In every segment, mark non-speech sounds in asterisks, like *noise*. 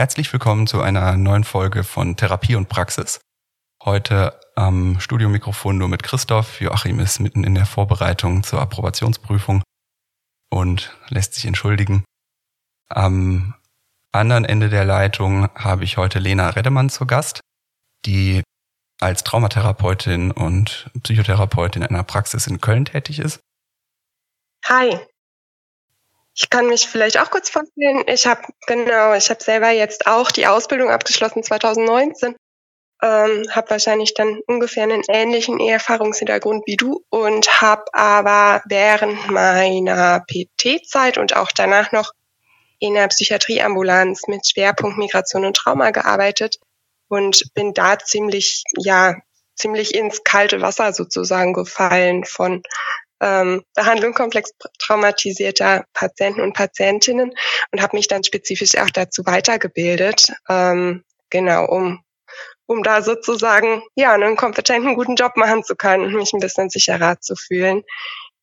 Herzlich willkommen zu einer neuen Folge von Therapie und Praxis. Heute am Studiomikrofon nur mit Christoph. Joachim ist mitten in der Vorbereitung zur Approbationsprüfung und lässt sich entschuldigen. Am anderen Ende der Leitung habe ich heute Lena Redemann zu Gast, die als Traumatherapeutin und Psychotherapeutin in einer Praxis in Köln tätig ist. Hi. Ich kann mich vielleicht auch kurz vorstellen. Ich habe genau, ich habe selber jetzt auch die Ausbildung abgeschlossen 2019. Ähm, habe wahrscheinlich dann ungefähr einen ähnlichen Erfahrungshintergrund wie du und habe aber während meiner PT-Zeit und auch danach noch in der Psychiatrieambulanz mit Schwerpunkt Migration und Trauma gearbeitet und bin da ziemlich, ja, ziemlich ins kalte Wasser sozusagen gefallen von ähm, Behandlung komplex traumatisierter Patienten und Patientinnen und habe mich dann spezifisch auch dazu weitergebildet, ähm, genau, um um da sozusagen ja einen kompetenten guten Job machen zu können und mich ein bisschen sicherer zu fühlen.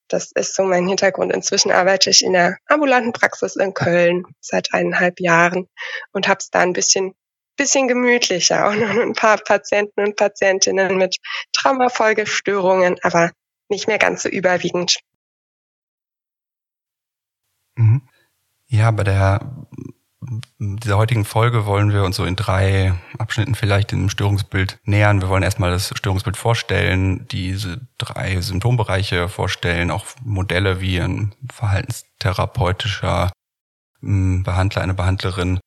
Das ist so mein Hintergrund. Inzwischen arbeite ich in der ambulanten Praxis in Köln seit eineinhalb Jahren und habe es da ein bisschen bisschen gemütlicher. Noch ein paar Patienten und Patientinnen mit Traumafolgestörungen, aber nicht mehr ganz so überwiegend. Mhm. Ja, bei der dieser heutigen Folge wollen wir uns so in drei Abschnitten vielleicht dem Störungsbild nähern. Wir wollen erstmal das Störungsbild vorstellen, diese drei Symptombereiche vorstellen, auch Modelle wie ein verhaltenstherapeutischer hm, Behandler, eine Behandlerin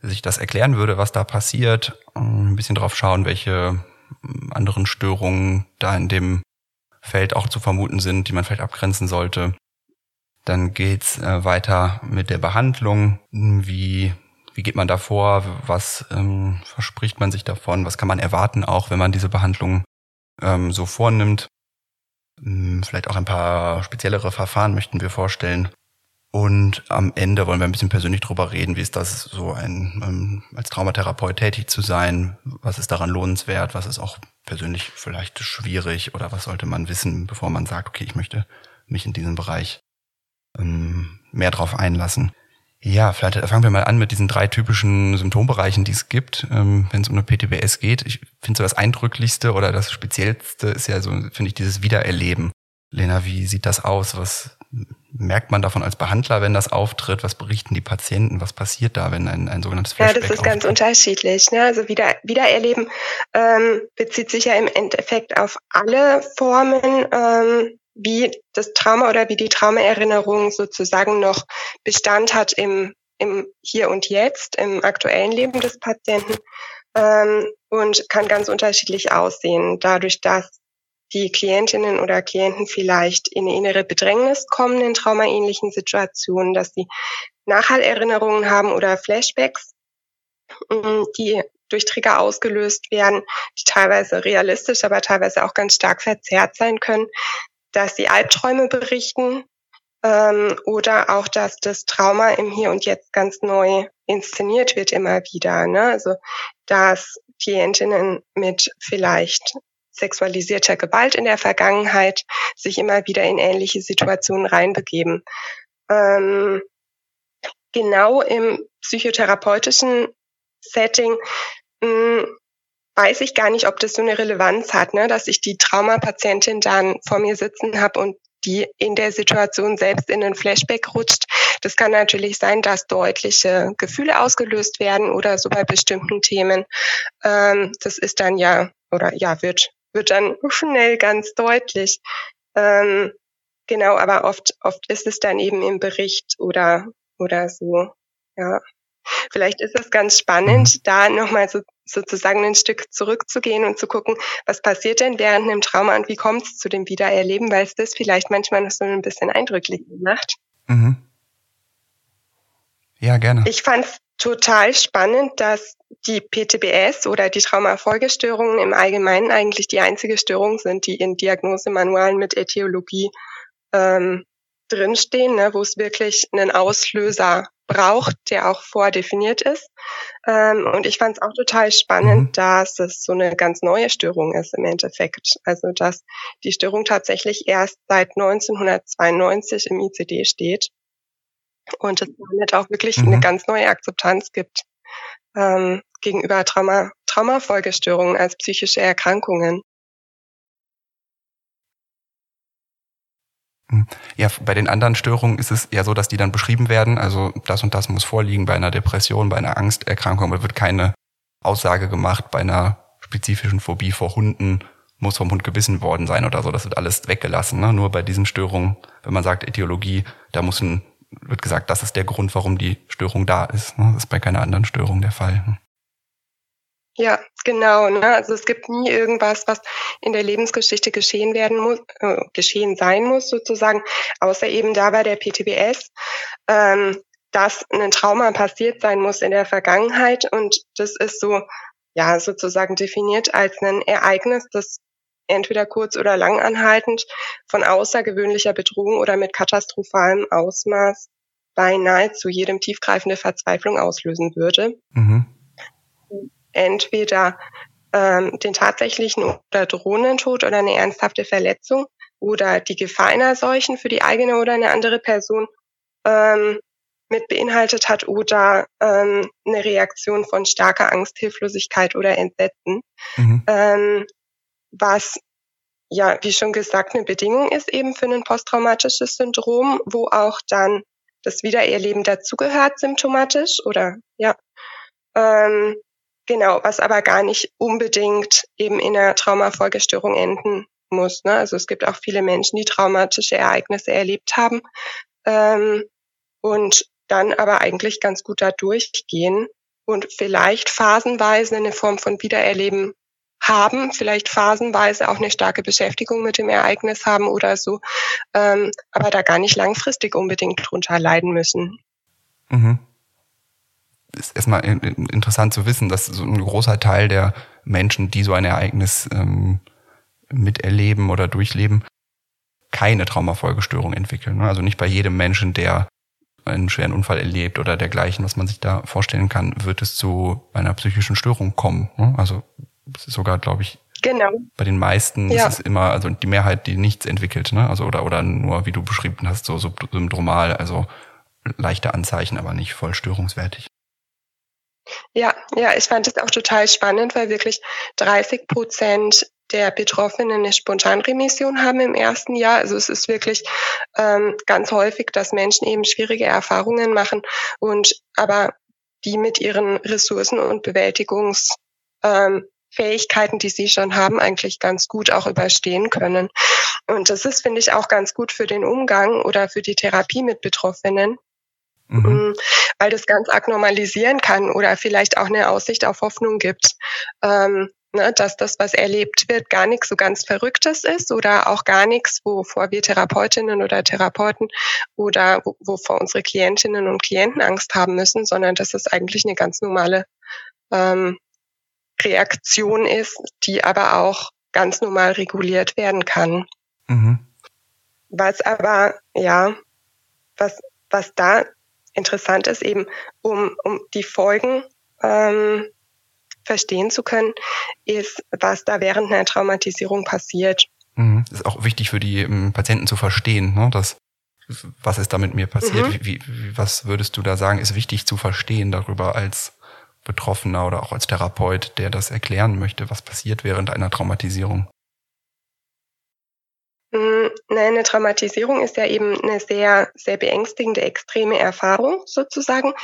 sich das erklären würde, was da passiert, ein bisschen drauf schauen, welche hm, anderen Störungen da in dem Feld auch zu vermuten sind, die man vielleicht abgrenzen sollte. Dann geht's äh, weiter mit der Behandlung. Wie, wie geht man da vor? Was ähm, verspricht man sich davon? Was kann man erwarten, auch wenn man diese Behandlung ähm, so vornimmt? Hm, vielleicht auch ein paar speziellere Verfahren möchten wir vorstellen. Und am Ende wollen wir ein bisschen persönlich drüber reden, wie ist das so ein ähm, als Traumatherapeut tätig zu sein, was ist daran lohnenswert, was ist auch persönlich vielleicht schwierig oder was sollte man wissen, bevor man sagt, okay, ich möchte mich in diesem Bereich ähm, mehr drauf einlassen. Ja, vielleicht fangen wir mal an mit diesen drei typischen Symptombereichen, die es gibt, ähm, wenn es um eine PTBS geht. Ich finde so das Eindrücklichste oder das Speziellste ist ja so, finde ich, dieses Wiedererleben. Lena, wie sieht das aus? Was merkt man davon als Behandler, wenn das auftritt? Was berichten die Patienten? Was passiert da, wenn ein, ein sogenanntes Flashback Ja, das ist auftritt? ganz unterschiedlich. Ne? Also wieder, Wiedererleben ähm, bezieht sich ja im Endeffekt auf alle Formen, ähm, wie das Trauma oder wie die Traumaerinnerung sozusagen noch Bestand hat im, im Hier und Jetzt, im aktuellen Leben des Patienten ähm, und kann ganz unterschiedlich aussehen. Dadurch, dass die Klientinnen oder Klienten vielleicht in eine innere Bedrängnis kommen in traumaähnlichen Situationen, dass sie Nachhallerinnerungen haben oder Flashbacks, mm, die durch Trigger ausgelöst werden, die teilweise realistisch, aber teilweise auch ganz stark verzerrt sein können, dass sie Albträume berichten ähm, oder auch, dass das Trauma im Hier und Jetzt ganz neu inszeniert wird immer wieder. Ne? Also dass Klientinnen mit vielleicht sexualisierter Gewalt in der Vergangenheit sich immer wieder in ähnliche Situationen reinbegeben. Ähm, genau im psychotherapeutischen Setting mh, hm, weiß ich gar nicht, ob das so eine Relevanz hat, ne, dass ich die Traumapatientin dann vor mir sitzen habe und die in der Situation selbst in einen Flashback rutscht. Das kann natürlich sein, dass deutliche Gefühle ausgelöst werden oder so bei bestimmten Themen. Ähm, das ist dann ja oder ja wird wird dann schnell ganz deutlich. Ähm, genau, aber oft, oft ist es dann eben im Bericht oder, oder so. Ja. Vielleicht ist es ganz spannend, mhm. da nochmal so, sozusagen ein Stück zurückzugehen und zu gucken, was passiert denn während einem Trauma und wie kommt es zu dem Wiedererleben, weil es das vielleicht manchmal noch so ein bisschen eindrücklich macht. Mhm. Ja, gerne. Ich fand es total spannend, dass die PTBS oder die Traumafolgestörungen im Allgemeinen eigentlich die einzige Störung sind, die in Diagnosemanualen mit Äthiologie ähm, drinstehen, ne, wo es wirklich einen Auslöser braucht, der auch vordefiniert ist. Ähm, und ich fand es auch total spannend, mhm. dass es so eine ganz neue Störung ist im Endeffekt. Also dass die Störung tatsächlich erst seit 1992 im ICD steht und es damit auch wirklich mhm. eine ganz neue Akzeptanz gibt. ähm, gegenüber Trauma, Traumafolgestörungen als psychische Erkrankungen. Hm. Ja, bei den anderen Störungen ist es ja so, dass die dann beschrieben werden. Also das und das muss vorliegen bei einer Depression, bei einer Angsterkrankung. Aber wird keine Aussage gemacht bei einer spezifischen Phobie vor Hunden muss vom Hund gebissen worden sein oder so. Das wird alles weggelassen. Ne? Nur bei diesen Störungen, wenn man sagt Etiologie, da muss ein, wird gesagt, das ist der Grund, warum die Störung da ist. Ne? Das ist bei keiner anderen Störung der Fall. Ne? Ja, genau. Ne? Also es gibt nie irgendwas, was in der Lebensgeschichte geschehen werden muss, äh, geschehen sein muss sozusagen, außer eben da bei der PTBS, ähm, dass ein Trauma passiert sein muss in der Vergangenheit und das ist so ja sozusagen definiert als ein Ereignis, das entweder kurz oder lang anhaltend von außergewöhnlicher Bedrohung oder mit katastrophalem Ausmaß bei nahezu jedem tiefgreifende Verzweiflung auslösen würde. Mhm. Entweder ähm, den tatsächlichen oder drohenden Tod oder eine ernsthafte Verletzung oder die Gefahr einer solchen für die eigene oder eine andere Person ähm, mit beinhaltet hat oder ähm, eine Reaktion von starker Angst, Hilflosigkeit oder Entsetzen. Mhm. Ähm, was ja, wie schon gesagt, eine Bedingung ist eben für ein posttraumatisches Syndrom, wo auch dann das Wiedererleben dazugehört, symptomatisch oder ja. Ähm, genau, was aber gar nicht unbedingt eben in einer Traumafolgestörung enden muss. Ne? Also es gibt auch viele Menschen, die traumatische Ereignisse erlebt haben ähm, und dann aber eigentlich ganz gut da durchgehen und vielleicht phasenweise eine Form von Wiedererleben haben, vielleicht phasenweise auch eine starke Beschäftigung mit dem Ereignis haben oder so, ähm, aber da gar nicht langfristig unbedingt drunter leiden müssen. Mhm. Ist erstmal interessant zu wissen, dass so ein großer Teil der Menschen, die so ein Ereignis ähm, miterleben oder durchleben, keine Traumafolgestörung entwickeln. Ne? Also nicht bei jedem Menschen, der einen schweren Unfall erlebt oder dergleichen, was man sich da vorstellen kann, wird es zu einer psychischen Störung kommen. Ne? Also sogar, glaube ich, genau. bei den meisten ja. ist es immer, also die Mehrheit, die nichts entwickelt, ne? Also oder oder nur, wie du beschrieben hast, so syndromal, also leichte Anzeichen, aber nicht voll störungswertig. Ja, ja, ich fand es auch total spannend, weil wirklich 30 Prozent der Betroffenen eine Spontanremission haben im ersten Jahr. Also es ist wirklich ähm, ganz häufig, dass Menschen eben schwierige Erfahrungen machen und aber die mit ihren Ressourcen und Bewältigungs ähm, Fähigkeiten, die sie schon haben, eigentlich ganz gut auch überstehen können. Und das ist, finde ich, auch ganz gut für den Umgang oder für die Therapie mit Betroffenen. Mhm. Mm, weil das ganz arg normalisieren kann oder vielleicht auch eine Aussicht auf Hoffnung gibt, ähm, ne, dass das, was erlebt wird, gar nichts so ganz Verrücktes ist oder auch gar nichts, wovor wir Therapeutinnen oder Therapeuten oder wovor unsere Klientinnen und Klienten Angst haben müssen, sondern dass es eigentlich eine ganz normale ähm, Reaktion ist, die aber auch ganz normal reguliert werden kann. Mhm. Was aber, ja, was, was da interessant ist, eben um, um die Folgen ähm, verstehen zu können, ist, was da während einer Traumatisierung passiert. Mhm. Ist auch wichtig für die um, ähm, Patienten zu verstehen, ne? dass, was ist da mit mir passiert? Mhm. Wie, wie, was würdest du da sagen, ist wichtig zu verstehen darüber als Betroffener oder auch als Therapeut, der das erklären möchte, was passiert während einer Traumatisierung? Nein, eine Traumatisierung ist ja eben eine sehr, sehr beängstigende, extreme Erfahrung sozusagen,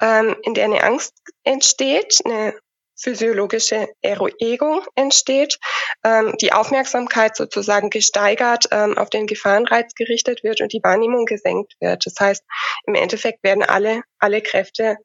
ähm, in der eine Angst entsteht, eine physiologische Eroegung entsteht, ähm, die Aufmerksamkeit sozusagen gesteigert ähm, auf den Gefahrenreiz gerichtet wird und die Wahrnehmung gesenkt wird. Das heißt, im Endeffekt werden alle, alle Kräfte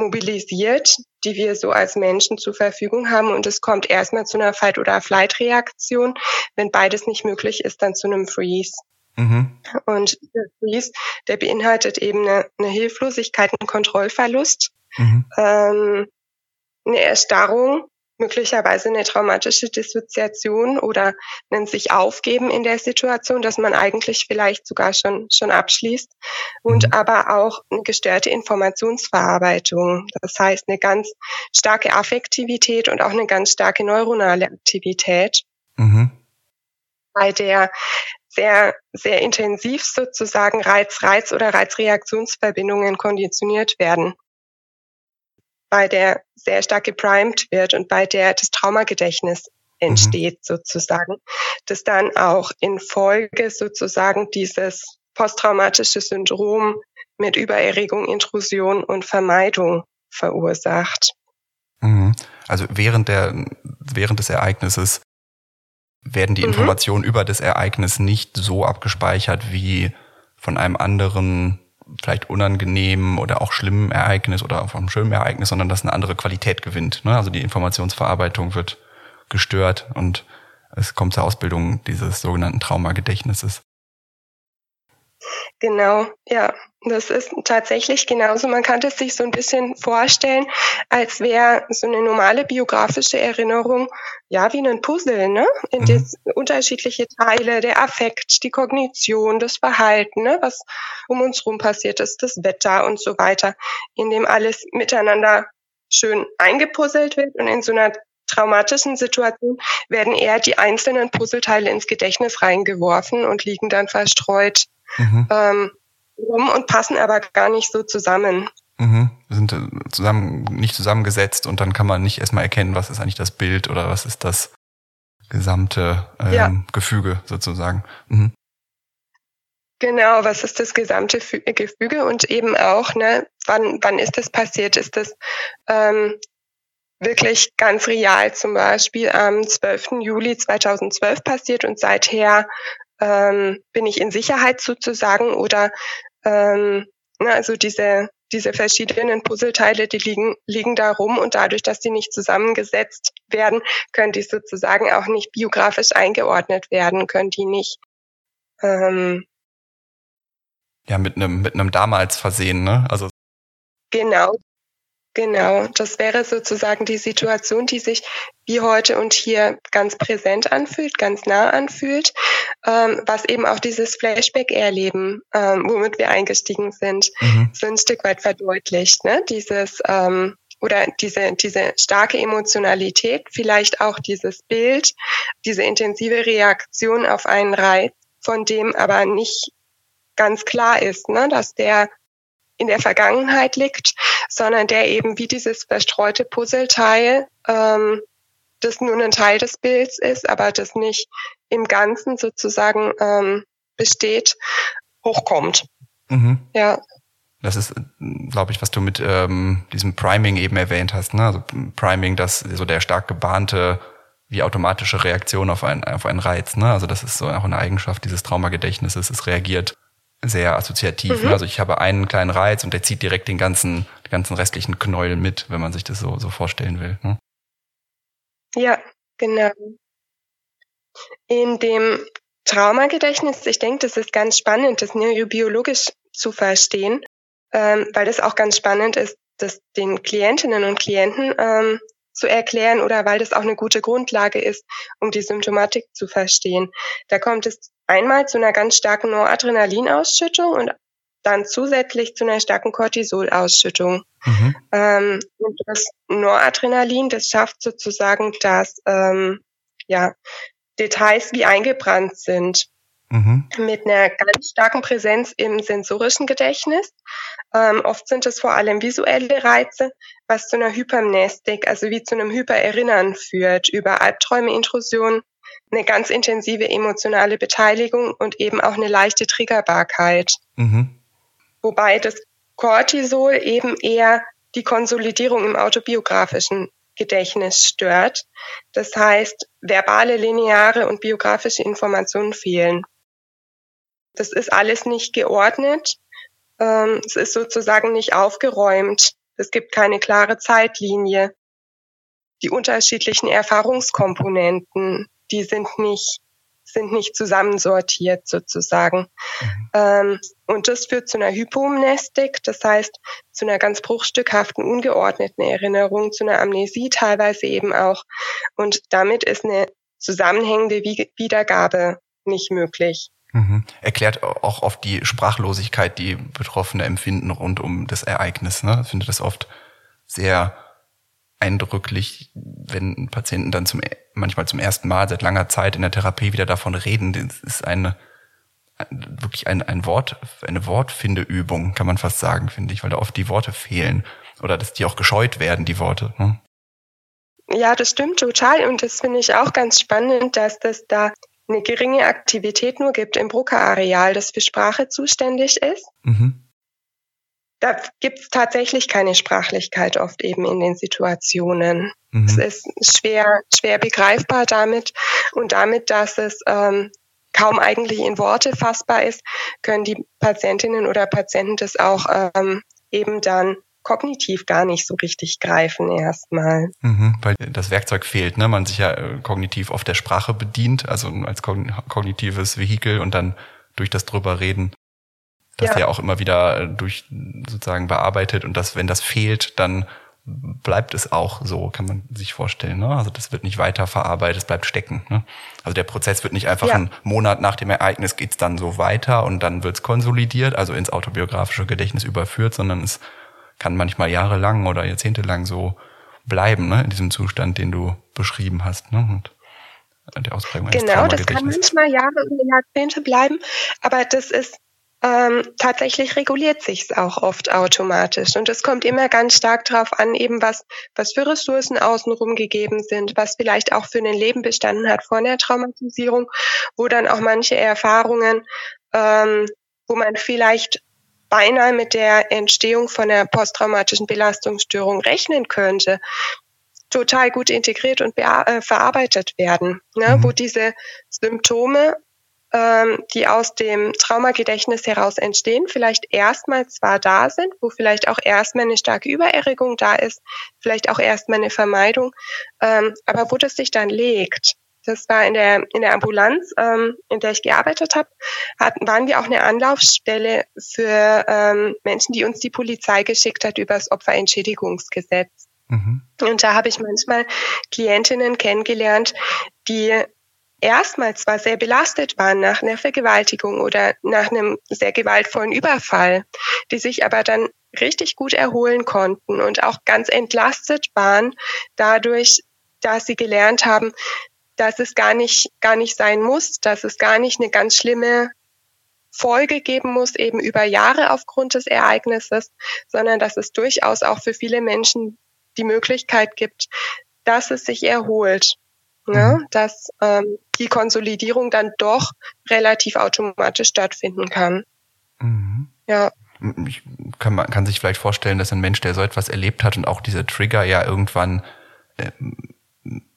mobilisiert, die wir so als Menschen zur Verfügung haben. Und es kommt erstmal zu einer Fight- oder Flight-Reaktion. Wenn beides nicht möglich ist, dann zu einem Freeze. Mhm. Und der Freeze, der beinhaltet eben eine, eine Hilflosigkeit, einen Kontrollverlust, mhm. ähm, eine Erstarrung möglicherweise eine traumatische Dissoziation oder ein sich aufgeben in der Situation, dass man eigentlich vielleicht sogar schon, schon abschließt und mhm. aber auch eine gestörte Informationsverarbeitung. Das heißt eine ganz starke Affektivität und auch eine ganz starke neuronale Aktivität, mhm. bei der sehr, sehr intensiv sozusagen Reiz-Reiz oder Reizreaktionsverbindungen konditioniert werden. Bei der sehr stark geprimed wird und bei der das Traumagedächtnis entsteht mhm. sozusagen, das dann auch in Folge sozusagen dieses posttraumatische Syndrom mit Übererregung, Intrusion und Vermeidung verursacht. Mhm. Also während der, während des Ereignisses werden die mhm. Informationen über das Ereignis nicht so abgespeichert wie von einem anderen, vielleicht unangenehmen oder auch schlimmen Ereignis oder vom schönen Ereignis, sondern dass eine andere Qualität gewinnt. Ne? Also die Informationsverarbeitung wird gestört und es kommt zur Ausbildung dieses sogenannten Traumagedächtnisses. Genau, ja, das ist tatsächlich genauso. Man kann es sich so ein bisschen vorstellen, als wäre so eine normale biografische Erinnerung ja wie ein Puzzle, ne? In mhm. unterschiedliche Teile, der Affekt, die Kognition, das Verhalten, ne? was um uns rum passiert ist, das Wetter und so weiter, in dem alles miteinander schön eingepuzzelt wird und in so einer traumatischen Situation werden eher die einzelnen Puzzleteile ins Gedächtnis reingeworfen und liegen dann verstreut mhm. ähm, rum und passen aber gar nicht so zusammen. Mhm. Sind äh, zusammen, nicht zusammengesetzt und dann kann man nicht erstmal erkennen, was ist eigentlich das Bild oder was ist das gesamte ähm, ja. Gefüge sozusagen. Mhm. Genau, was ist das gesamte Gefüge und eben auch, ne, wann, wann ist das passiert? Ist das ähm, wirklich ganz real zum Beispiel am 12. Juli 2012 passiert und seither ähm, bin ich in Sicherheit sozusagen oder ähm, na, also diese diese verschiedenen Puzzleteile, die liegen, liegen da rum und dadurch, dass die nicht zusammengesetzt werden, können die sozusagen auch nicht biografisch eingeordnet werden, können die nicht ähm, ja mit einem mit einem damals versehen, ne? Also genau, Genau, das wäre sozusagen die Situation, die sich wie heute und hier ganz präsent anfühlt, ganz nah anfühlt, ähm, was eben auch dieses Flashback-Erleben, ähm, womit wir eingestiegen sind, mhm. so ein Stück weit verdeutlicht. Ne? Dieses ähm, oder diese, diese starke Emotionalität, vielleicht auch dieses Bild, diese intensive Reaktion auf einen Reiz, von dem aber nicht ganz klar ist, ne, dass der in der Vergangenheit liegt, sondern der eben wie dieses verstreute Puzzleteil, ähm, das nur ein Teil des Bilds ist, aber das nicht im Ganzen sozusagen ähm, besteht, hochkommt. Mhm. Ja. Das ist, glaube ich, was du mit ähm, diesem Priming eben erwähnt hast. Ne? Also Priming, das so der stark gebahnte wie automatische Reaktion auf einen, auf einen Reiz. Ne? Also das ist so auch eine Eigenschaft dieses Traumagedächtnisses. Es reagiert sehr assoziativ. Ne? Mhm. Also ich habe einen kleinen Reiz und der zieht direkt den ganzen, den ganzen restlichen Knäuel mit, wenn man sich das so, so vorstellen will. Ne? Ja, genau. In dem Traumagedächtnis, ich denke, das ist ganz spannend, das neurobiologisch zu verstehen, ähm, weil das auch ganz spannend ist, das den Klientinnen und Klienten ähm, zu erklären oder weil das auch eine gute Grundlage ist, um die Symptomatik zu verstehen. Da kommt es einmal zu einer ganz starken Noradrenalinausschüttung und dann zusätzlich zu einer starken Cortisolausschüttung. Mhm. Ähm, und das Noradrenalin, das schafft sozusagen, dass ähm, ja, Details wie eingebrannt sind. Mhm. Mit einer ganz starken Präsenz im sensorischen Gedächtnis. Ähm, oft sind es vor allem visuelle Reize, was zu einer Hypermnestik, also wie zu einem Hypererinnern führt über Albträume, Intrusion, eine ganz intensive emotionale Beteiligung und eben auch eine leichte Triggerbarkeit. Mhm. Wobei das Cortisol eben eher die Konsolidierung im autobiografischen Gedächtnis stört. Das heißt, verbale, lineare und biografische Informationen fehlen. Das ist alles nicht geordnet. Ähm, es ist sozusagen nicht aufgeräumt. Es gibt keine klare Zeitlinie. Die unterschiedlichen Erfahrungskomponenten, die sind nicht sind nicht zusammensortiert sozusagen. Mhm. Ähm, und das führt zu einer Hypomnestik, das heißt zu einer ganz bruchstückhaften, ungeordneten Erinnerung, zu einer Amnesie teilweise eben auch. Und damit ist eine zusammenhängende Wiedergabe nicht möglich. Mhm. Erklärt auch oft die Sprachlosigkeit, die Betroffene empfinden rund um das Ereignis. Ne? Ich finde das oft sehr eindrücklich, wenn Patienten dann zum manchmal zum ersten Mal seit langer Zeit in der Therapie wieder davon reden. Das ist eine wirklich ein, ein Wort, eine Wortfindeübung, kann man fast sagen, finde ich, weil da oft die Worte fehlen oder dass die auch gescheut werden, die Worte. Ne? Ja, das stimmt total und das finde ich auch ganz spannend, dass das da eine geringe Aktivität nur gibt im Brucker-Areal, das für Sprache zuständig ist. Mhm. Da gibt es tatsächlich keine Sprachlichkeit oft eben in den Situationen. Mhm. Es ist schwer, schwer begreifbar damit und damit, dass es ähm, kaum eigentlich in Worte fassbar ist, können die Patientinnen oder Patienten das auch ähm, eben dann kognitiv gar nicht so richtig greifen erstmal. Mhm, weil das Werkzeug fehlt, ne? Man sich ja äh, kognitiv oft der Sprache bedient, also als kognitives Vehikel und dann durch das drüber reden, das ja. ja auch immer wieder durch sozusagen bearbeitet und das, wenn das fehlt, dann bleibt es auch so, kann man sich vorstellen. Ne? Also das wird nicht weiter verarbeitet, es bleibt stecken. Ne? Also der Prozess wird nicht einfach ja. einen Monat nach dem Ereignis geht's dann so weiter und dann wird's konsolidiert, also ins autobiografische Gedächtnis überführt, sondern es kann manchmal jahrelang oder jahrzehntelang so bleiben, ne, in diesem Zustand, den du beschrieben hast. Ne? Und der Ausprägung Genau, das kann manchmal Jahre und Jahrzehnte bleiben, aber das ist ähm, tatsächlich reguliert sich's auch oft automatisch. Und es kommt immer ganz stark darauf an, eben was, was für Ressourcen außenrum gegeben sind, was vielleicht auch für ein Leben bestanden hat vor der Traumatisierung, wo dann auch manche Erfahrungen, ähm, wo man vielleicht beinahe mit der Entstehung von einer posttraumatischen Belastungsstörung rechnen könnte, total gut integriert und äh, verarbeitet werden, ne? Mhm. wo diese Symptome, ähm, die aus dem Traumagedächtnis heraus entstehen, vielleicht erstmal zwar da sind, wo vielleicht auch erstmal eine starke Übererregung da ist, vielleicht auch erstmal eine Vermeidung, ähm, aber wo das sich dann legt, das war in der, in der Ambulanz, ähm, in der ich gearbeitet habe, hatten, waren wir auch eine Anlaufstelle für ähm, Menschen, die uns die Polizei geschickt hat über das Opferentschädigungsgesetz. Mhm. Und da habe ich manchmal Klientinnen kennengelernt, die erstmal zwar sehr belastet waren nach einer Vergewaltigung oder nach einem sehr gewaltvollen Überfall, die sich aber dann richtig gut erholen konnten und auch ganz entlastet waren dadurch, dass sie gelernt haben, dass es gar nicht, gar nicht sein muss, dass es gar nicht eine ganz schlimme Folge geben muss, eben über Jahre aufgrund des Ereignisses, sondern dass es durchaus auch für viele Menschen die Möglichkeit gibt, dass es sich erholt. Ne? Mhm. Dass ähm, die Konsolidierung dann doch relativ automatisch stattfinden kann. Mhm. Ja. Ich kann, man kann sich vielleicht vorstellen, dass ein Mensch, der so etwas erlebt hat und auch diese Trigger ja irgendwann äh,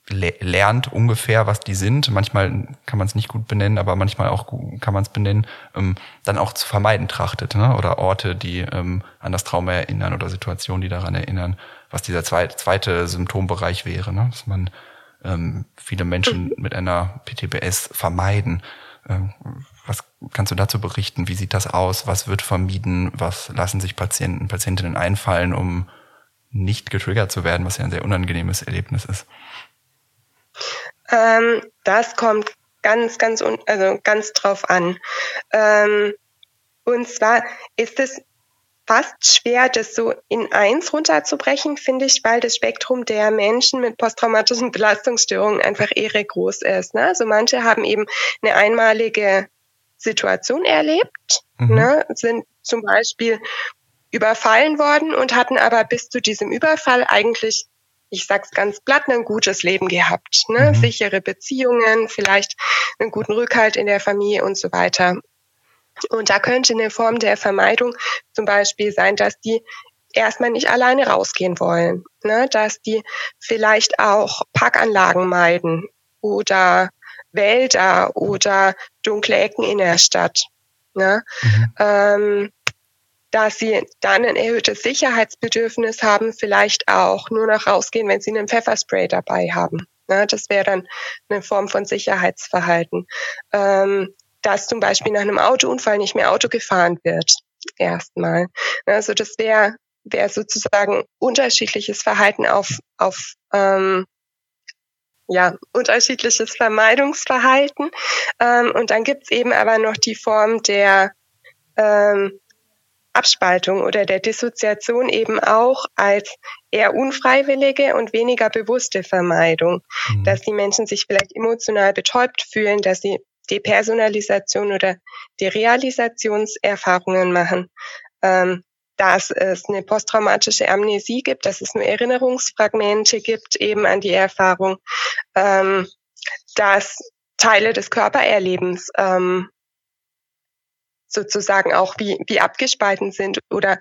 lernt ungefähr, was die sind. Manchmal kann man es nicht gut benennen, aber manchmal auch kann man es benennen, ähm, dann auch zu vermeiden trachtet. Ne? Oder Orte, die ähm, an das Trauma erinnern oder Situationen, die daran erinnern, was dieser zweite, zweite Symptombereich wäre. Ne? Dass man ähm, viele Menschen *laughs* mit einer PTBS vermeiden. Ähm, was kannst du dazu berichten? Wie sieht das aus? Was wird vermieden? Was lassen sich Patienten, Patientinnen einfallen, um nicht getriggert zu werden, was ja ein sehr unangenehmes Erlebnis ist? Ähm, das kommt ganz, ganz, also ganz drauf an. Ähm, und zwar ist es fast schwer, das so in eins runterzubrechen, finde ich, weil das Spektrum der Menschen mit posttraumatischen Belastungsstörungen einfach irre groß ist. Ne? Also manche haben eben eine einmalige Situation erlebt, mhm. ne? sind zum Beispiel überfallen worden und hatten aber bis zu diesem Überfall eigentlich ich sag's ganz platt, ein gutes Leben gehabt, ne? Mhm. sichere Beziehungen, vielleicht einen guten Rückhalt in der Familie und so weiter. Und da könnte eine Form der Vermeidung zum Beispiel sein, dass die erstmal nicht alleine rausgehen wollen, ne? dass die vielleicht auch Parkanlagen meiden oder Wälder oder dunkle Ecken in der Stadt. Ne? Mhm. Ähm, dass sie dann ein erhöhtes Sicherheitsbedürfnis haben, vielleicht auch nur noch rausgehen, wenn sie einen Pfefferspray dabei haben. Ja, das wäre dann eine Form von Sicherheitsverhalten. Ähm, dass zum Beispiel nach einem Autounfall nicht mehr Auto gefahren wird. Erstmal. Also das wäre wäre sozusagen unterschiedliches Verhalten auf, auf ähm, ja, unterschiedliches Vermeidungsverhalten. Ähm, und dann gibt's eben aber noch die Form der ähm, Abspaltung oder der Dissoziation eben auch als eher unfreiwillige und weniger bewusste Vermeidung, mhm. dass die Menschen sich vielleicht emotional betäubt fühlen, dass sie Depersonalisation oder Derealisationserfahrungen machen. Ähm, dass es eine posttraumatische Amnesie gibt, dass es nur Erinnerungsfragmente gibt eben an die Erfahrung, ähm, dass Teile des Körpererlebens ähm, sozusagen auch wie, wie abgespalten sind oder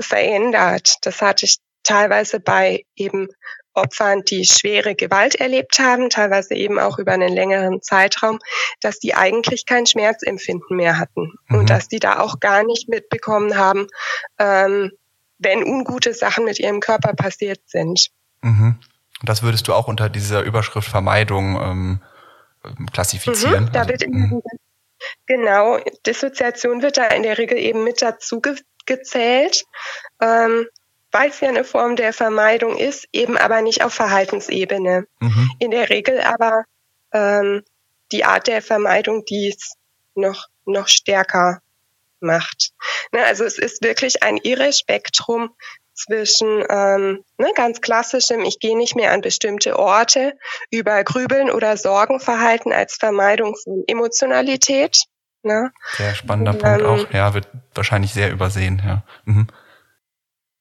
verändert. Das hatte ich teilweise bei eben Opfern, die schwere Gewalt erlebt haben, teilweise eben auch über einen längeren Zeitraum, dass die eigentlich kein Schmerzempfinden mehr hatten mhm. und dass die da auch gar nicht mitbekommen haben, ähm, wenn ungute Sachen mit ihrem Körper passiert sind. Mhm. Das würdest du auch unter dieser Überschrift Vermeidung ähm, klassifizieren? Mhm, da also, wird mhm. Genau, Dissoziation wird da in der Regel eben mit dazu ge gezählt. Ähm, weil es ja eine Form der Vermeidung ist, eben aber nicht auf Verhaltensebene. Mhm. In der Regel aber ähm, die Art der Vermeidung, die es noch, noch stärker macht. Ne, also es ist wirklich ein irres Spektrum zwischen ähm, ne, ganz klassischem, ich gehe nicht mehr an bestimmte Orte, über Grübeln oder Sorgenverhalten als Vermeidung von Emotionalität. Ne? Sehr spannender ähm, Punkt auch, ja, wird wahrscheinlich sehr übersehen, ja. Mhm.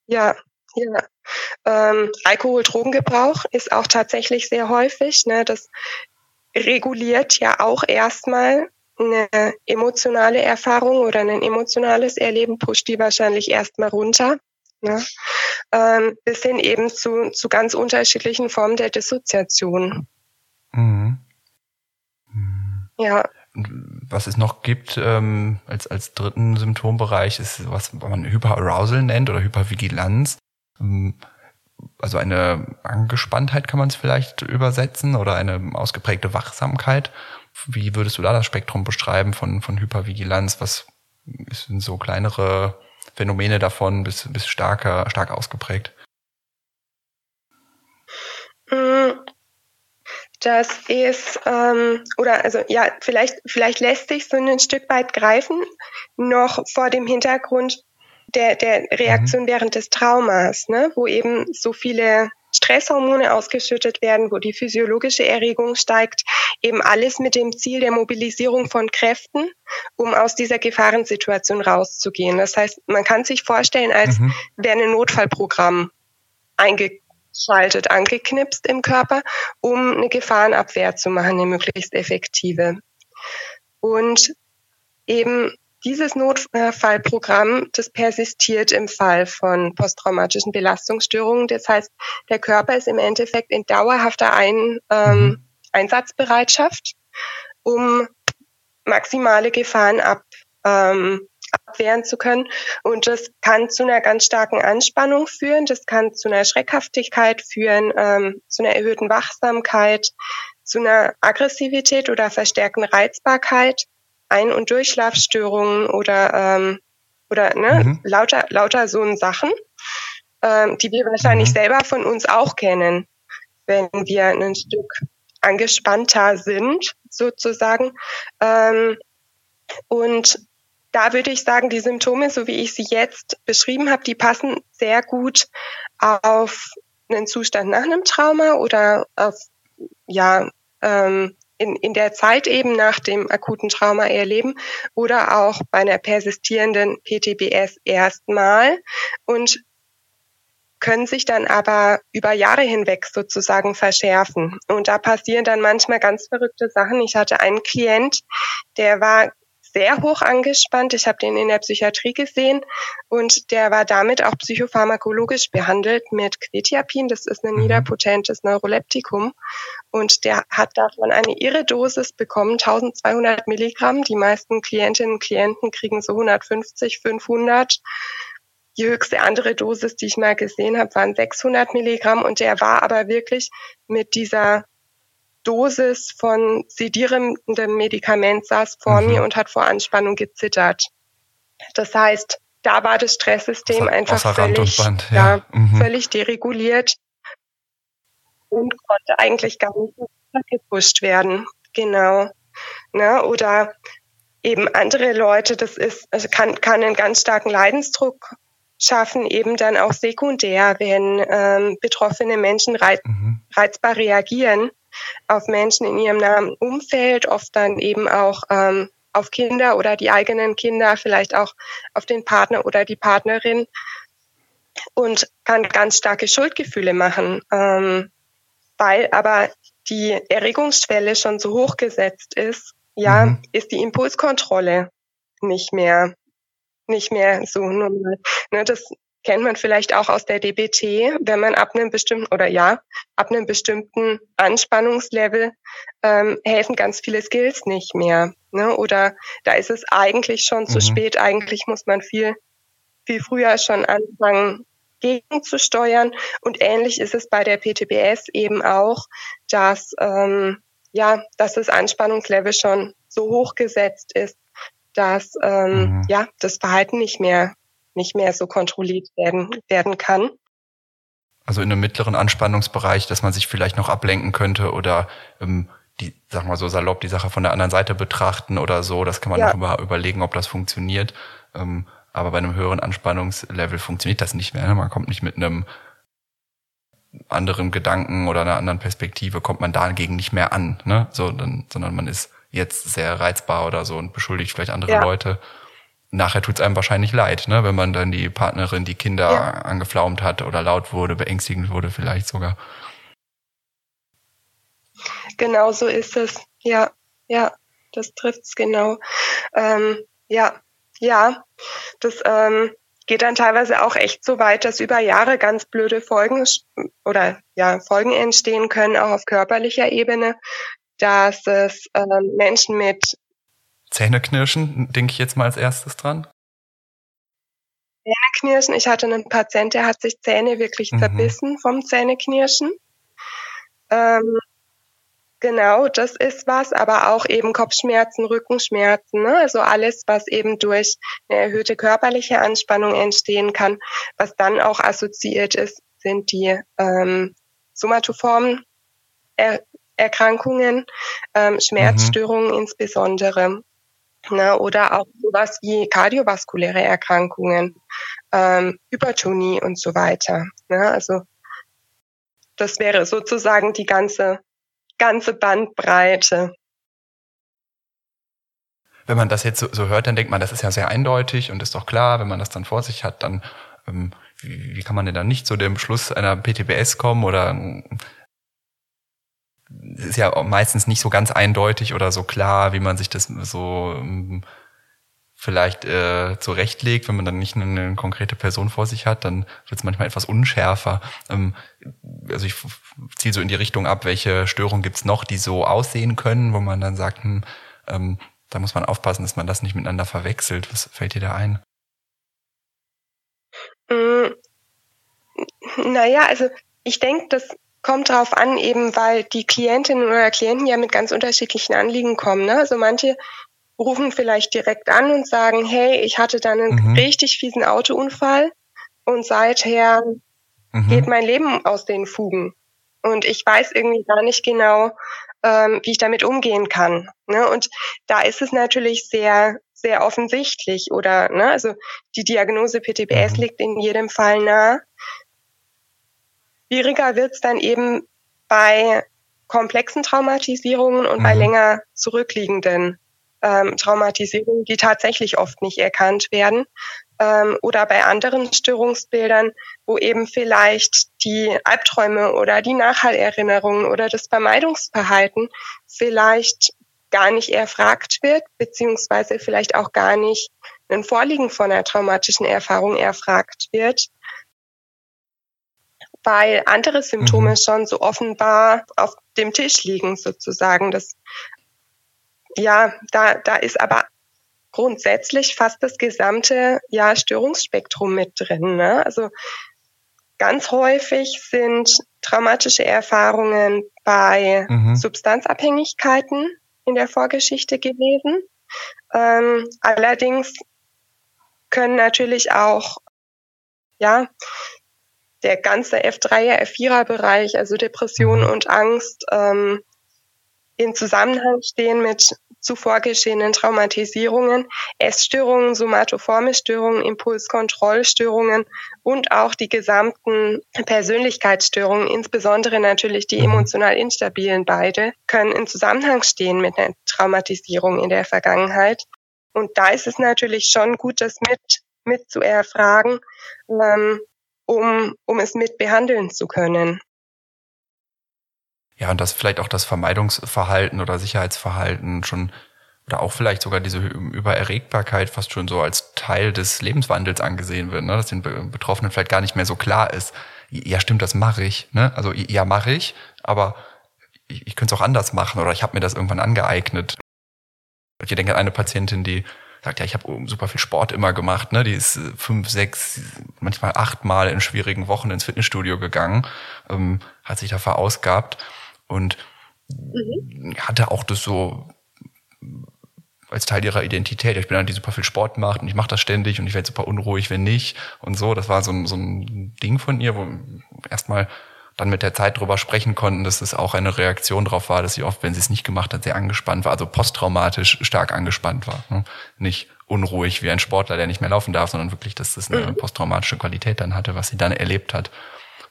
Ja, ja. Ähm, Alkohol, Drogengebrauch ist auch tatsächlich sehr häufig. Ne? Das reguliert ja auch erstmal eine emotionale Erfahrung oder ein emotionales Erleben, pusht die wahrscheinlich erstmal runter. Ne? Ähm, bis hin eben zu, zu ganz unterschiedlichen Formen der Dissoziation. Mhm. Mhm. Ja was es noch gibt ähm, als, als dritten Symptombereich ist, was man Hyperarousal nennt oder Hypervigilanz. Ähm, also eine Angespanntheit kann man es vielleicht übersetzen oder eine ausgeprägte Wachsamkeit. Wie würdest du da das Spektrum beschreiben von, von Hypervigilanz? Was sind so kleinere Phänomene davon bis, bis starker, stark ausgeprägt? Das ist, ähm, oder also ja, vielleicht, vielleicht lässt sich so ein Stück weit greifen, noch vor dem Hintergrund der, der Reaktion mhm. während des Traumas, ne, wo eben so viele Stresshormone ausgeschüttet werden, wo die physiologische Erregung steigt, eben alles mit dem Ziel der Mobilisierung von Kräften, um aus dieser Gefahrensituation rauszugehen. Das heißt, man kann sich vorstellen, als mhm. wäre ein Notfallprogramm einge schaltet, angeknipst im Körper, um eine Gefahrenabwehr zu machen, eine möglichst effektive. Und eben dieses Notfallprogramm, das persistiert im Fall von posttraumatischen Belastungsstörungen. Das heißt, der Körper ist im Endeffekt in dauerhafter Ein, ähm, mhm. Einsatzbereitschaft, um maximale Gefahren ab, ähm, abwehren zu können. Und das kann zu einer ganz starken Anspannung führen, das kann zu einer Schreckhaftigkeit führen, ähm, zu einer erhöhten Wachsamkeit, zu einer Aggressivität oder verstärkten Reizbarkeit, Ein- und Durchschlafstörungen oder, ähm, oder ne, mhm. lauter, lauter so Sachen, ähm, die wir wahrscheinlich mhm. selber von uns auch kennen, wenn wir ein Stück angespannter sind, sozusagen. Ähm, und da würde ich sagen, die Symptome, so wie ich sie jetzt beschrieben habe, die passen sehr gut auf einen Zustand nach einem Trauma oder auf, ja, ähm, in, in der Zeit eben nach dem akuten Trauma erleben oder auch bei einer persistierenden PTBS erstmal und können sich dann aber über Jahre hinweg sozusagen verschärfen. Und da passieren dann manchmal ganz verrückte Sachen. Ich hatte einen Klient, der war sehr hoch angespannt. Ich habe den in der Psychiatrie gesehen und der war damit auch psychopharmakologisch behandelt mit Quetiapin. Das ist ein mhm. niederpotentes Neuroleptikum und der hat davon eine irre Dosis bekommen, 1200 Milligramm. Die meisten Klientinnen und Klienten kriegen so 150, 500. Die höchste andere Dosis, die ich mal gesehen habe, waren 600 Milligramm und der war aber wirklich mit dieser Dosis von sedierendem Medikament saß vor mhm. mir und hat vor Anspannung gezittert. Das heißt, da war das Stresssystem außer, einfach völlig, Band, ja. ja mhm. völlig dereguliert und konnte eigentlich gar nicht gepusht werden. Genau. Ne? Oder eben andere Leute, das ist, also kann, kann einen ganz starken Leidensdruck schaffen, eben dann auch sekundär, wenn ähm, betroffene Menschen reiz, mhm. reizbar reagieren auf Menschen in ihrem nahen Umfeld, oft dann eben auch ähm, auf Kinder oder die eigenen Kinder, vielleicht auch auf den Partner oder die Partnerin und kann ganz starke Schuldgefühle machen, ähm, weil aber die Erregungsschwelle schon so hoch gesetzt ist, ja, mhm. ist die Impulskontrolle nicht mehr nicht mehr so normal. Ne, das kennt man vielleicht auch aus der DBT, wenn man ab einem bestimmten oder ja, ab einem bestimmten Anspannungslevel ähm, helfen ganz viele Skills nicht mehr. Ne? Oder da ist es eigentlich schon zu mhm. spät. Eigentlich muss man viel, viel früher schon anfangen, gegenzusteuern. Und ähnlich ist es bei der PTBS eben auch, dass ähm, ja, dass das Anspannungslevel schon so hoch gesetzt ist, dass ähm, mhm. ja das Verhalten nicht mehr nicht mehr so kontrolliert werden werden kann. Also in einem mittleren Anspannungsbereich, dass man sich vielleicht noch ablenken könnte oder ähm, die, sag mal so salopp, die Sache von der anderen Seite betrachten oder so. Das kann man ja. noch über, überlegen, ob das funktioniert. Ähm, aber bei einem höheren Anspannungslevel funktioniert das nicht mehr. Ne? Man kommt nicht mit einem anderen Gedanken oder einer anderen Perspektive, kommt man dagegen nicht mehr an. Ne? So, dann, sondern man ist jetzt sehr reizbar oder so und beschuldigt vielleicht andere ja. Leute. Nachher tut es einem wahrscheinlich leid, ne, wenn man dann die Partnerin, die Kinder ja. angeflaumt hat oder laut wurde, beängstigend wurde vielleicht sogar. Genau so ist es. Ja, ja, das trifft's genau. Ähm, ja, ja, das ähm, geht dann teilweise auch echt so weit, dass über Jahre ganz blöde Folgen oder ja Folgen entstehen können, auch auf körperlicher Ebene, dass es äh, Menschen mit Zähneknirschen, denke ich jetzt mal als erstes dran. Zähneknirschen. Ich hatte einen Patient, der hat sich Zähne wirklich mhm. zerbissen vom Zähneknirschen. Ähm, genau, das ist was, aber auch eben Kopfschmerzen, Rückenschmerzen, ne? also alles, was eben durch eine erhöhte körperliche Anspannung entstehen kann, was dann auch assoziiert ist, sind die ähm, somatoformen er Erkrankungen, ähm, Schmerzstörungen mhm. insbesondere. Ne, oder auch sowas wie kardiovaskuläre Erkrankungen, ähm, Hypertonie und so weiter. Ne, also das wäre sozusagen die ganze, ganze Bandbreite. Wenn man das jetzt so, so hört, dann denkt man, das ist ja sehr eindeutig und ist doch klar, wenn man das dann vor sich hat, dann ähm, wie, wie kann man denn dann nicht zu dem Schluss einer PTBS kommen oder ist ja meistens nicht so ganz eindeutig oder so klar, wie man sich das so ähm, vielleicht äh, zurechtlegt, wenn man dann nicht eine, eine konkrete Person vor sich hat, dann wird es manchmal etwas unschärfer. Ähm, also ich ziehe so in die Richtung ab, welche Störungen gibt's noch, die so aussehen können, wo man dann sagt, hm, ähm, da muss man aufpassen, dass man das nicht miteinander verwechselt. Was fällt dir da ein? Mm, naja, also ich denke, dass Kommt drauf an, eben weil die Klientinnen oder Klienten ja mit ganz unterschiedlichen Anliegen kommen. Ne? Also manche rufen vielleicht direkt an und sagen, hey, ich hatte dann einen mhm. richtig fiesen Autounfall und seither mhm. geht mein Leben aus den Fugen. Und ich weiß irgendwie gar nicht genau, ähm, wie ich damit umgehen kann. Ne? Und da ist es natürlich sehr, sehr offensichtlich oder, ne, also die Diagnose PTBS mhm. liegt in jedem Fall nah. Schwieriger wird es dann eben bei komplexen Traumatisierungen und mhm. bei länger zurückliegenden ähm, Traumatisierungen, die tatsächlich oft nicht erkannt werden. Ähm, oder bei anderen Störungsbildern, wo eben vielleicht die Albträume oder die Nachhallerinnerungen oder das Vermeidungsverhalten vielleicht gar nicht erfragt wird, beziehungsweise vielleicht auch gar nicht ein Vorliegen von einer traumatischen Erfahrung erfragt wird weil andere Symptome mhm. schon so offenbar auf dem Tisch liegen sozusagen. Das, ja, da, da ist aber grundsätzlich fast das gesamte ja, Störungsspektrum mit drin. Ne? Also ganz häufig sind traumatische Erfahrungen bei mhm. Substanzabhängigkeiten in der Vorgeschichte gewesen. Ähm, allerdings können natürlich auch ja der ganze F3er, F4er Bereich, also Depression mhm. und Angst, ähm, in Zusammenhang stehen mit zuvor geschehenen Traumatisierungen, Essstörungen, somatoforme Störungen, Impulskontrollstörungen und auch die gesamten Persönlichkeitsstörungen, insbesondere natürlich die mhm. emotional instabilen beide, können in Zusammenhang stehen mit einer Traumatisierung in der Vergangenheit. Und da ist es natürlich schon gut, das mit, mit zu erfragen, ähm, um, um es mit behandeln zu können. Ja, und dass vielleicht auch das Vermeidungsverhalten oder Sicherheitsverhalten schon oder auch vielleicht sogar diese Übererregbarkeit fast schon so als Teil des Lebenswandels angesehen wird, ne? dass den Betroffenen vielleicht gar nicht mehr so klar ist. Ja, stimmt, das mache ich. Ne? Also ja, mache ich, aber ich, ich könnte es auch anders machen oder ich habe mir das irgendwann angeeignet. Ich denke an eine Patientin, die sagt, ja, ich habe super viel Sport immer gemacht, ne? Die ist äh, fünf, sechs, manchmal acht Mal in schwierigen Wochen ins Fitnessstudio gegangen, ähm, hat sich da verausgabt und mhm. hatte auch das so als Teil ihrer Identität. Ich bin eine, die super viel Sport macht und ich mache das ständig und ich werde super unruhig, wenn nicht und so. Das war so ein, so ein Ding von ihr, wo erstmal dann mit der Zeit drüber sprechen konnten, dass es auch eine Reaktion darauf war, dass sie oft, wenn sie es nicht gemacht hat, sehr angespannt war, also posttraumatisch stark angespannt war. Ne? Nicht unruhig wie ein Sportler, der nicht mehr laufen darf, sondern wirklich, dass das eine mhm. posttraumatische Qualität dann hatte, was sie dann erlebt hat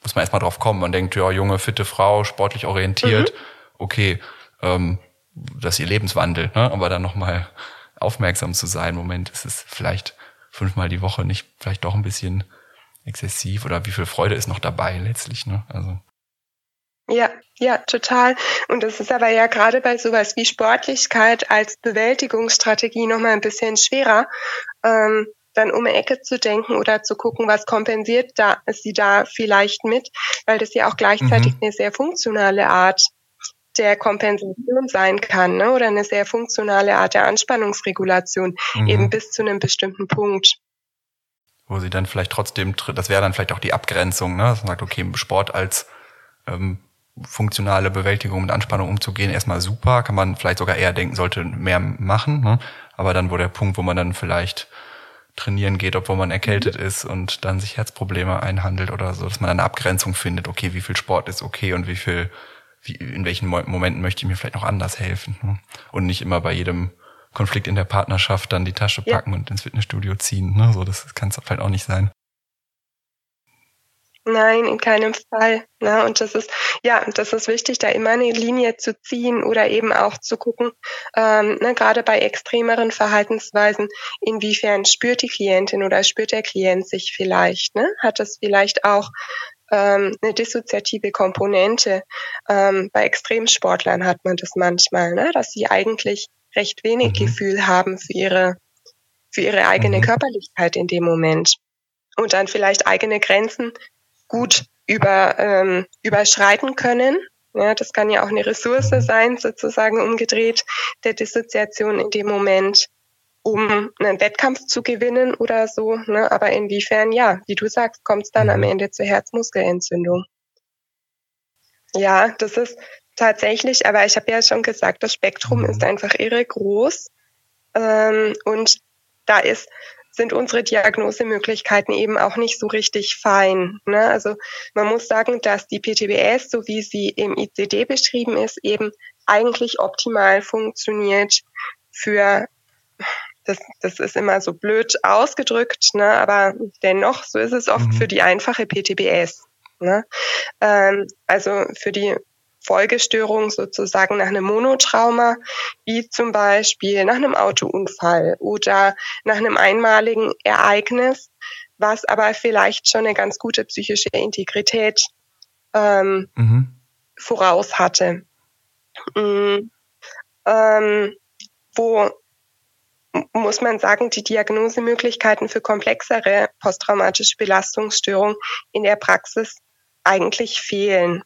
muss man erstmal drauf kommen. Man denkt, ja, junge, fitte Frau, sportlich orientiert, mhm. okay, ähm, das ist ihr Lebenswandel, ne? aber dann nochmal aufmerksam zu sein, Moment, ist es vielleicht fünfmal die Woche nicht vielleicht doch ein bisschen exzessiv oder wie viel Freude ist noch dabei letztlich, ne? Also. Ja, ja, total. Und das ist aber ja gerade bei sowas wie Sportlichkeit als Bewältigungsstrategie nochmal ein bisschen schwerer. Ähm, dann um eine Ecke zu denken oder zu gucken, was kompensiert da, sie da vielleicht mit, weil das ja auch gleichzeitig mhm. eine sehr funktionale Art der Kompensation sein kann ne? oder eine sehr funktionale Art der Anspannungsregulation, mhm. eben bis zu einem bestimmten Punkt. Wo sie dann vielleicht trotzdem, das wäre dann vielleicht auch die Abgrenzung, ne? dass man sagt, okay, Sport als ähm, funktionale Bewältigung mit Anspannung umzugehen, erstmal super, kann man vielleicht sogar eher denken, sollte mehr machen, ne? aber dann wo der Punkt, wo man dann vielleicht trainieren geht, obwohl man erkältet mhm. ist und dann sich Herzprobleme einhandelt oder so, dass man eine Abgrenzung findet, okay, wie viel Sport ist okay und wie viel, wie, in welchen Momenten möchte ich mir vielleicht noch anders helfen. Ne? Und nicht immer bei jedem Konflikt in der Partnerschaft dann die Tasche packen ja. und ins Fitnessstudio ziehen. Ne? So, das kann es halt auch nicht sein. Nein, in keinem Fall. Ne? Und das ist, ja, das ist wichtig, da immer eine Linie zu ziehen oder eben auch zu gucken, ähm, ne, gerade bei extremeren Verhaltensweisen, inwiefern spürt die Klientin oder spürt der Klient sich vielleicht, ne? Hat es vielleicht auch ähm, eine dissoziative Komponente. Ähm, bei Extremsportlern hat man das manchmal, ne? dass sie eigentlich recht wenig mhm. Gefühl haben für ihre, für ihre eigene mhm. Körperlichkeit in dem Moment und dann vielleicht eigene Grenzen gut über, ähm, überschreiten können. Ja, das kann ja auch eine Ressource sein, sozusagen umgedreht, der Dissoziation in dem Moment, um einen Wettkampf zu gewinnen oder so. Ne? Aber inwiefern, ja, wie du sagst, kommt es dann am Ende zur Herzmuskelentzündung. Ja, das ist tatsächlich, aber ich habe ja schon gesagt, das Spektrum ist einfach irre groß. Ähm, und da ist sind unsere Diagnosemöglichkeiten eben auch nicht so richtig fein. Ne? Also man muss sagen, dass die PTBS, so wie sie im ICD beschrieben ist, eben eigentlich optimal funktioniert für das, das ist immer so blöd ausgedrückt, ne? aber dennoch, so ist es oft mhm. für die einfache PTBS. Ne? Ähm, also für die Folgestörung sozusagen nach einem Monotrauma, wie zum Beispiel nach einem Autounfall oder nach einem einmaligen Ereignis, was aber vielleicht schon eine ganz gute psychische Integrität ähm, mhm. voraus hatte. Mhm. Ähm, wo muss man sagen, die Diagnosemöglichkeiten für komplexere posttraumatische Belastungsstörungen in der Praxis eigentlich fehlen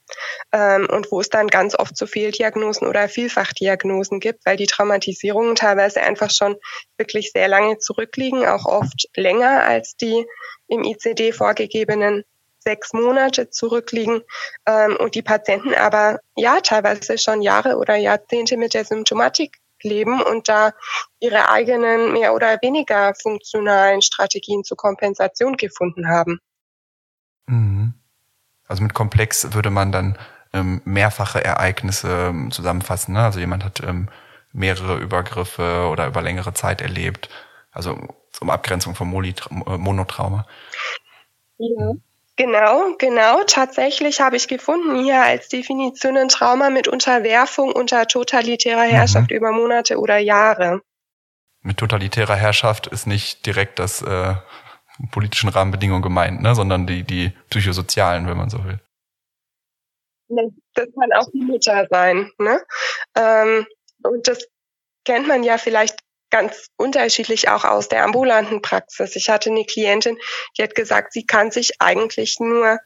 ähm, und wo es dann ganz oft so Fehldiagnosen oder Vielfachdiagnosen gibt, weil die Traumatisierungen teilweise einfach schon wirklich sehr lange zurückliegen, auch oft länger als die im ICD vorgegebenen sechs Monate zurückliegen ähm, und die Patienten aber ja teilweise schon Jahre oder Jahrzehnte mit der Symptomatik leben und da ihre eigenen mehr oder weniger funktionalen Strategien zur Kompensation gefunden haben. Mhm. Also mit komplex würde man dann ähm, mehrfache Ereignisse ähm, zusammenfassen. Ne? Also jemand hat ähm, mehrere Übergriffe oder über längere Zeit erlebt. Also um Abgrenzung vom äh, Monotrauma. Ja. Genau, genau. Tatsächlich habe ich gefunden hier als Definition ein Trauma mit Unterwerfung unter totalitärer mhm. Herrschaft mhm. über Monate oder Jahre. Mit totalitärer Herrschaft ist nicht direkt das äh, politischen Rahmenbedingungen gemeint, ne, sondern die, die psychosozialen, wenn man so will. Das kann auch die Mutter sein. Ne? Ähm, und das kennt man ja vielleicht ganz unterschiedlich auch aus der ambulanten Praxis. Ich hatte eine Klientin, die hat gesagt, sie kann sich eigentlich nur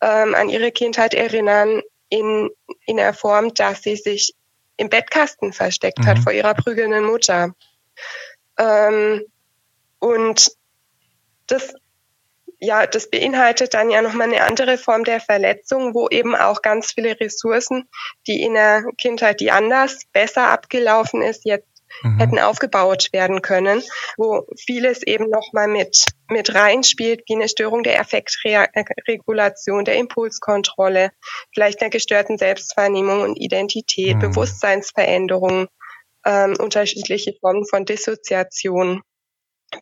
ähm, an ihre Kindheit erinnern in, in der Form, dass sie sich im Bettkasten versteckt mhm. hat vor ihrer prügelnden Mutter. Ähm, und das ja, das beinhaltet dann ja nochmal eine andere Form der Verletzung, wo eben auch ganz viele Ressourcen, die in der Kindheit, die anders, besser abgelaufen ist, jetzt mhm. hätten aufgebaut werden können, wo vieles eben nochmal mit, mit reinspielt, wie eine Störung der Effektregulation, der Impulskontrolle, vielleicht einer gestörten Selbstwahrnehmung und Identität, mhm. Bewusstseinsveränderungen, ähm, unterschiedliche Formen von Dissoziation.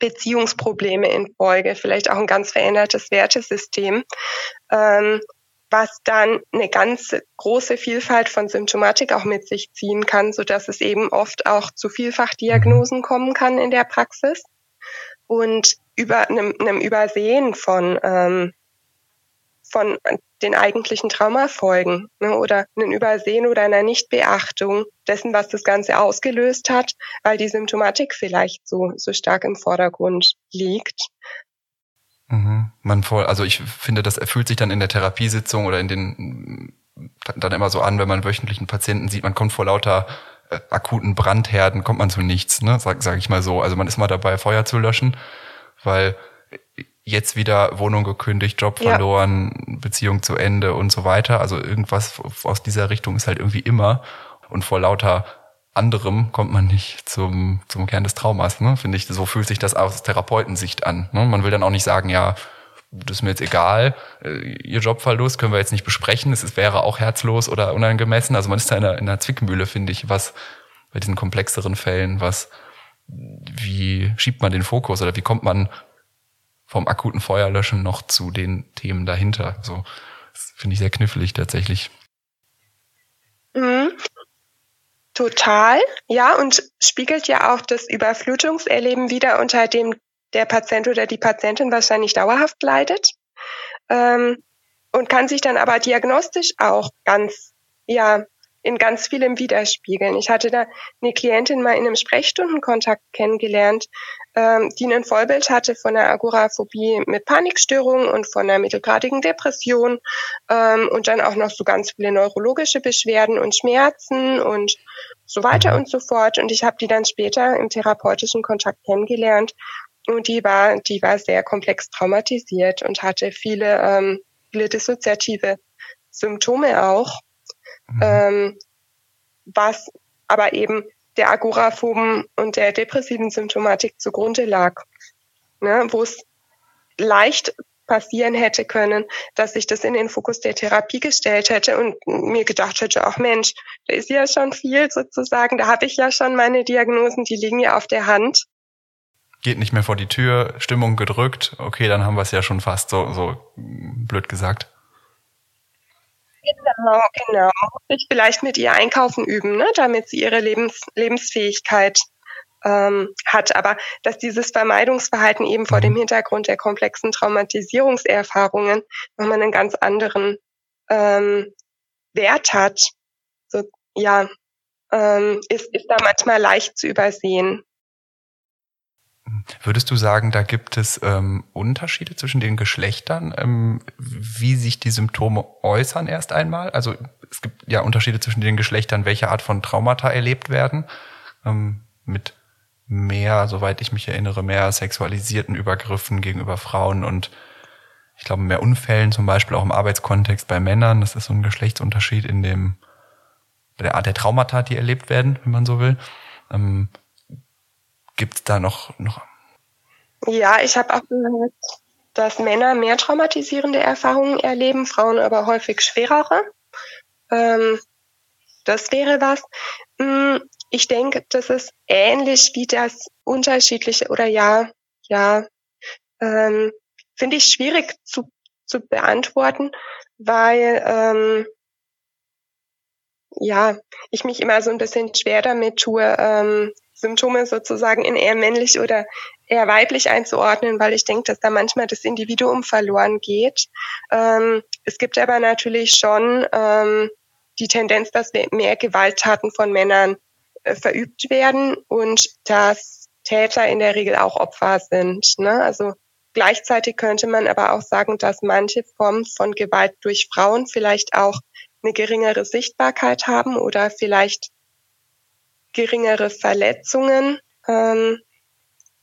Beziehungsprobleme in Folge, vielleicht auch ein ganz verändertes Wertesystem, ähm, was dann eine ganz große Vielfalt von Symptomatik auch mit sich ziehen kann, so dass es eben oft auch zu Vielfachdiagnosen kommen kann in der Praxis. Und über einem, einem Übersehen von ähm, von den eigentlichen Traumafolgen ne, oder ein Übersehen oder einer Nichtbeachtung dessen, was das Ganze ausgelöst hat, weil die Symptomatik vielleicht so, so stark im Vordergrund liegt. Mhm. Man voll, also ich finde, das erfüllt sich dann in der Therapiesitzung oder in den dann immer so an, wenn man wöchentlichen Patienten sieht, man kommt vor lauter äh, akuten Brandherden, kommt man zu nichts, ne? Sag, sag ich mal so. Also man ist mal dabei, Feuer zu löschen, weil jetzt wieder Wohnung gekündigt, Job ja. verloren, Beziehung zu Ende und so weiter. Also irgendwas aus dieser Richtung ist halt irgendwie immer. Und vor lauter anderem kommt man nicht zum, zum Kern des Traumas, ne? Finde ich, so fühlt sich das aus Therapeutensicht an. Ne? Man will dann auch nicht sagen, ja, das ist mir jetzt egal, äh, ihr Jobverlust können wir jetzt nicht besprechen, es wäre auch herzlos oder unangemessen. Also man ist da in einer, in einer Zwickmühle, finde ich, was bei diesen komplexeren Fällen, was, wie schiebt man den Fokus oder wie kommt man vom akuten Feuerlöschen noch zu den Themen dahinter. So, das finde ich sehr knifflig tatsächlich. Mhm. Total, ja, und spiegelt ja auch das Überflutungserleben wieder, unter dem der Patient oder die Patientin wahrscheinlich dauerhaft leidet. Ähm, und kann sich dann aber diagnostisch auch ganz, ja, in ganz vielem widerspiegeln. Ich hatte da eine Klientin mal in einem Sprechstundenkontakt kennengelernt, ähm, die ein Vollbild hatte von einer Agoraphobie mit Panikstörungen und von einer mittelgradigen Depression ähm, und dann auch noch so ganz viele neurologische Beschwerden und Schmerzen und so weiter und so fort. Und ich habe die dann später im therapeutischen Kontakt kennengelernt und die war, die war sehr komplex traumatisiert und hatte viele, ähm, viele dissoziative Symptome auch mhm. ähm, was aber eben der agoraphoben und der depressiven Symptomatik zugrunde lag, ne, wo es leicht passieren hätte können, dass ich das in den Fokus der Therapie gestellt hätte und mir gedacht hätte, ach Mensch, da ist ja schon viel sozusagen, da habe ich ja schon meine Diagnosen, die liegen ja auf der Hand. Geht nicht mehr vor die Tür, Stimmung gedrückt, okay, dann haben wir es ja schon fast so, so blöd gesagt. Genau, genau. Sich vielleicht mit ihr einkaufen üben, ne, damit sie ihre Lebens Lebensfähigkeit ähm, hat. Aber dass dieses Vermeidungsverhalten eben vor dem mhm. Hintergrund der komplexen Traumatisierungserfahrungen nochmal einen ganz anderen ähm, Wert hat, so, ja, ähm, ist, ist da manchmal leicht zu übersehen. Würdest du sagen, da gibt es ähm, Unterschiede zwischen den Geschlechtern, ähm, wie sich die Symptome äußern erst einmal? Also es gibt ja Unterschiede zwischen den Geschlechtern, welche Art von Traumata erlebt werden, ähm, mit mehr, soweit ich mich erinnere, mehr sexualisierten Übergriffen gegenüber Frauen und ich glaube mehr Unfällen, zum Beispiel auch im Arbeitskontext bei Männern. Das ist so ein Geschlechtsunterschied in dem der Art der Traumata, die erlebt werden, wenn man so will. Ähm, Gibt es da noch, noch? Ja, ich habe auch gehört, dass Männer mehr traumatisierende Erfahrungen erleben, Frauen aber häufig schwerere. Ähm, das wäre was. Hm, ich denke, das ist ähnlich wie das unterschiedliche oder ja, ja, ähm, finde ich schwierig zu, zu beantworten, weil ähm, ja, ich mich immer so ein bisschen schwer damit tue, ähm, Symptome sozusagen in eher männlich oder eher weiblich einzuordnen, weil ich denke, dass da manchmal das Individuum verloren geht. Ähm, es gibt aber natürlich schon ähm, die Tendenz, dass mehr Gewalttaten von Männern äh, verübt werden und dass Täter in der Regel auch Opfer sind. Ne? Also gleichzeitig könnte man aber auch sagen, dass manche Formen von Gewalt durch Frauen vielleicht auch eine geringere Sichtbarkeit haben oder vielleicht geringere Verletzungen ähm,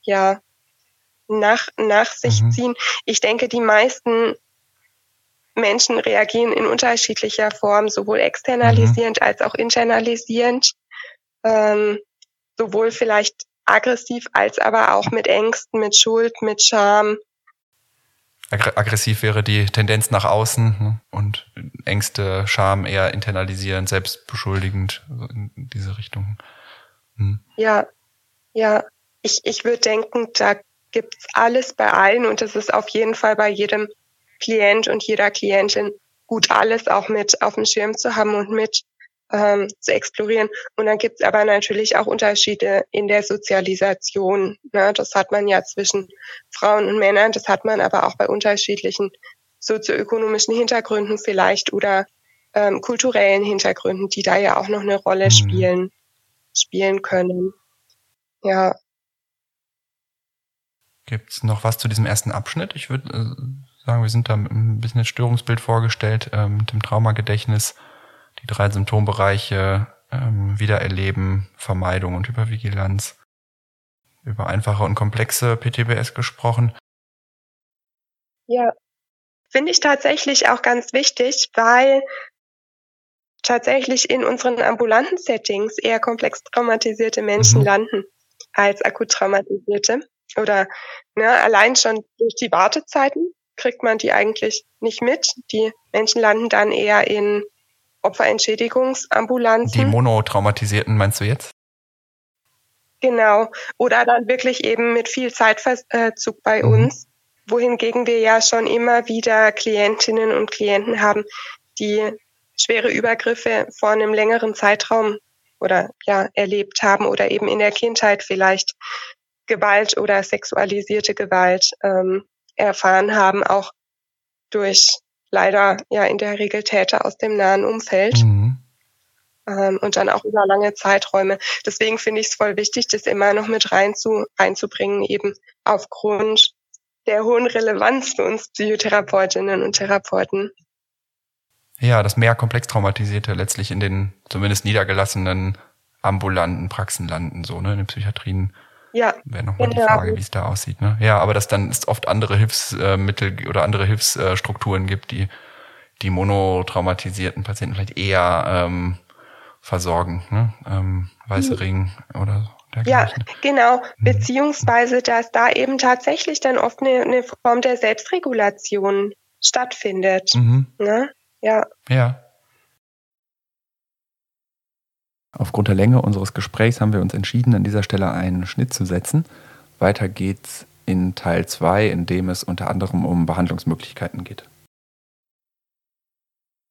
ja nach, nach sich mhm. ziehen. Ich denke, die meisten Menschen reagieren in unterschiedlicher Form, sowohl externalisierend mhm. als auch internalisierend, ähm, sowohl vielleicht aggressiv als aber auch mit Ängsten, mit Schuld, mit Scham. Aggressiv wäre die Tendenz nach außen ne? und Ängste, Scham eher internalisierend, selbstbeschuldigend in diese Richtung. Hm. Ja, ja. Ich, ich würde denken, da gibt's alles bei allen und das ist auf jeden Fall bei jedem Klient und jeder Klientin gut, alles auch mit auf dem Schirm zu haben und mit ähm, zu explorieren. Und dann gibt's aber natürlich auch Unterschiede in der Sozialisation. Ne? Das hat man ja zwischen Frauen und Männern, das hat man aber auch bei unterschiedlichen sozioökonomischen Hintergründen vielleicht oder ähm, kulturellen Hintergründen, die da ja auch noch eine Rolle mhm. spielen spielen können. Ja. Gibt es noch was zu diesem ersten Abschnitt? Ich würde äh, sagen, wir sind da ein bisschen das Störungsbild vorgestellt, äh, mit dem Traumagedächtnis, die drei Symptombereiche, äh, Wiedererleben, Vermeidung und Hypervigilanz. Über einfache und komplexe PTBS gesprochen. Ja, finde ich tatsächlich auch ganz wichtig, weil tatsächlich in unseren ambulanten Settings eher komplex traumatisierte Menschen mhm. landen als akut traumatisierte. Oder ne, allein schon durch die Wartezeiten kriegt man die eigentlich nicht mit. Die Menschen landen dann eher in Opferentschädigungsambulanzen. Die monotraumatisierten meinst du jetzt? Genau. Oder dann wirklich eben mit viel Zeitverzug bei mhm. uns. Wohingegen wir ja schon immer wieder Klientinnen und Klienten haben, die schwere Übergriffe vor einem längeren Zeitraum oder ja erlebt haben oder eben in der Kindheit vielleicht Gewalt oder sexualisierte Gewalt ähm, erfahren haben, auch durch leider ja in der Regel Täter aus dem nahen Umfeld. Mhm. Ähm, und dann auch über lange Zeiträume. Deswegen finde ich es voll wichtig, das immer noch mit rein zu, reinzubringen, eben aufgrund der hohen Relevanz für uns Psychotherapeutinnen und Therapeuten. Ja, das mehr komplex traumatisierte letztlich in den zumindest niedergelassenen ambulanten Praxen landen, so, ne, in den Psychiatrien. Ja. Wäre nochmal genau. die Frage, wie es da aussieht, ne? Ja, aber dass dann es oft andere Hilfsmittel oder andere Hilfsstrukturen gibt, die die monotraumatisierten Patienten vielleicht eher ähm, versorgen, ne? Ähm, Weiße Ring oder so. Ja, genau. Mhm. Beziehungsweise, dass da eben tatsächlich dann oft eine, eine Form der Selbstregulation stattfindet. Mhm. Ne? Ja. Ja. Aufgrund der Länge unseres Gesprächs haben wir uns entschieden, an dieser Stelle einen Schnitt zu setzen. Weiter geht's in Teil 2, in dem es unter anderem um Behandlungsmöglichkeiten geht.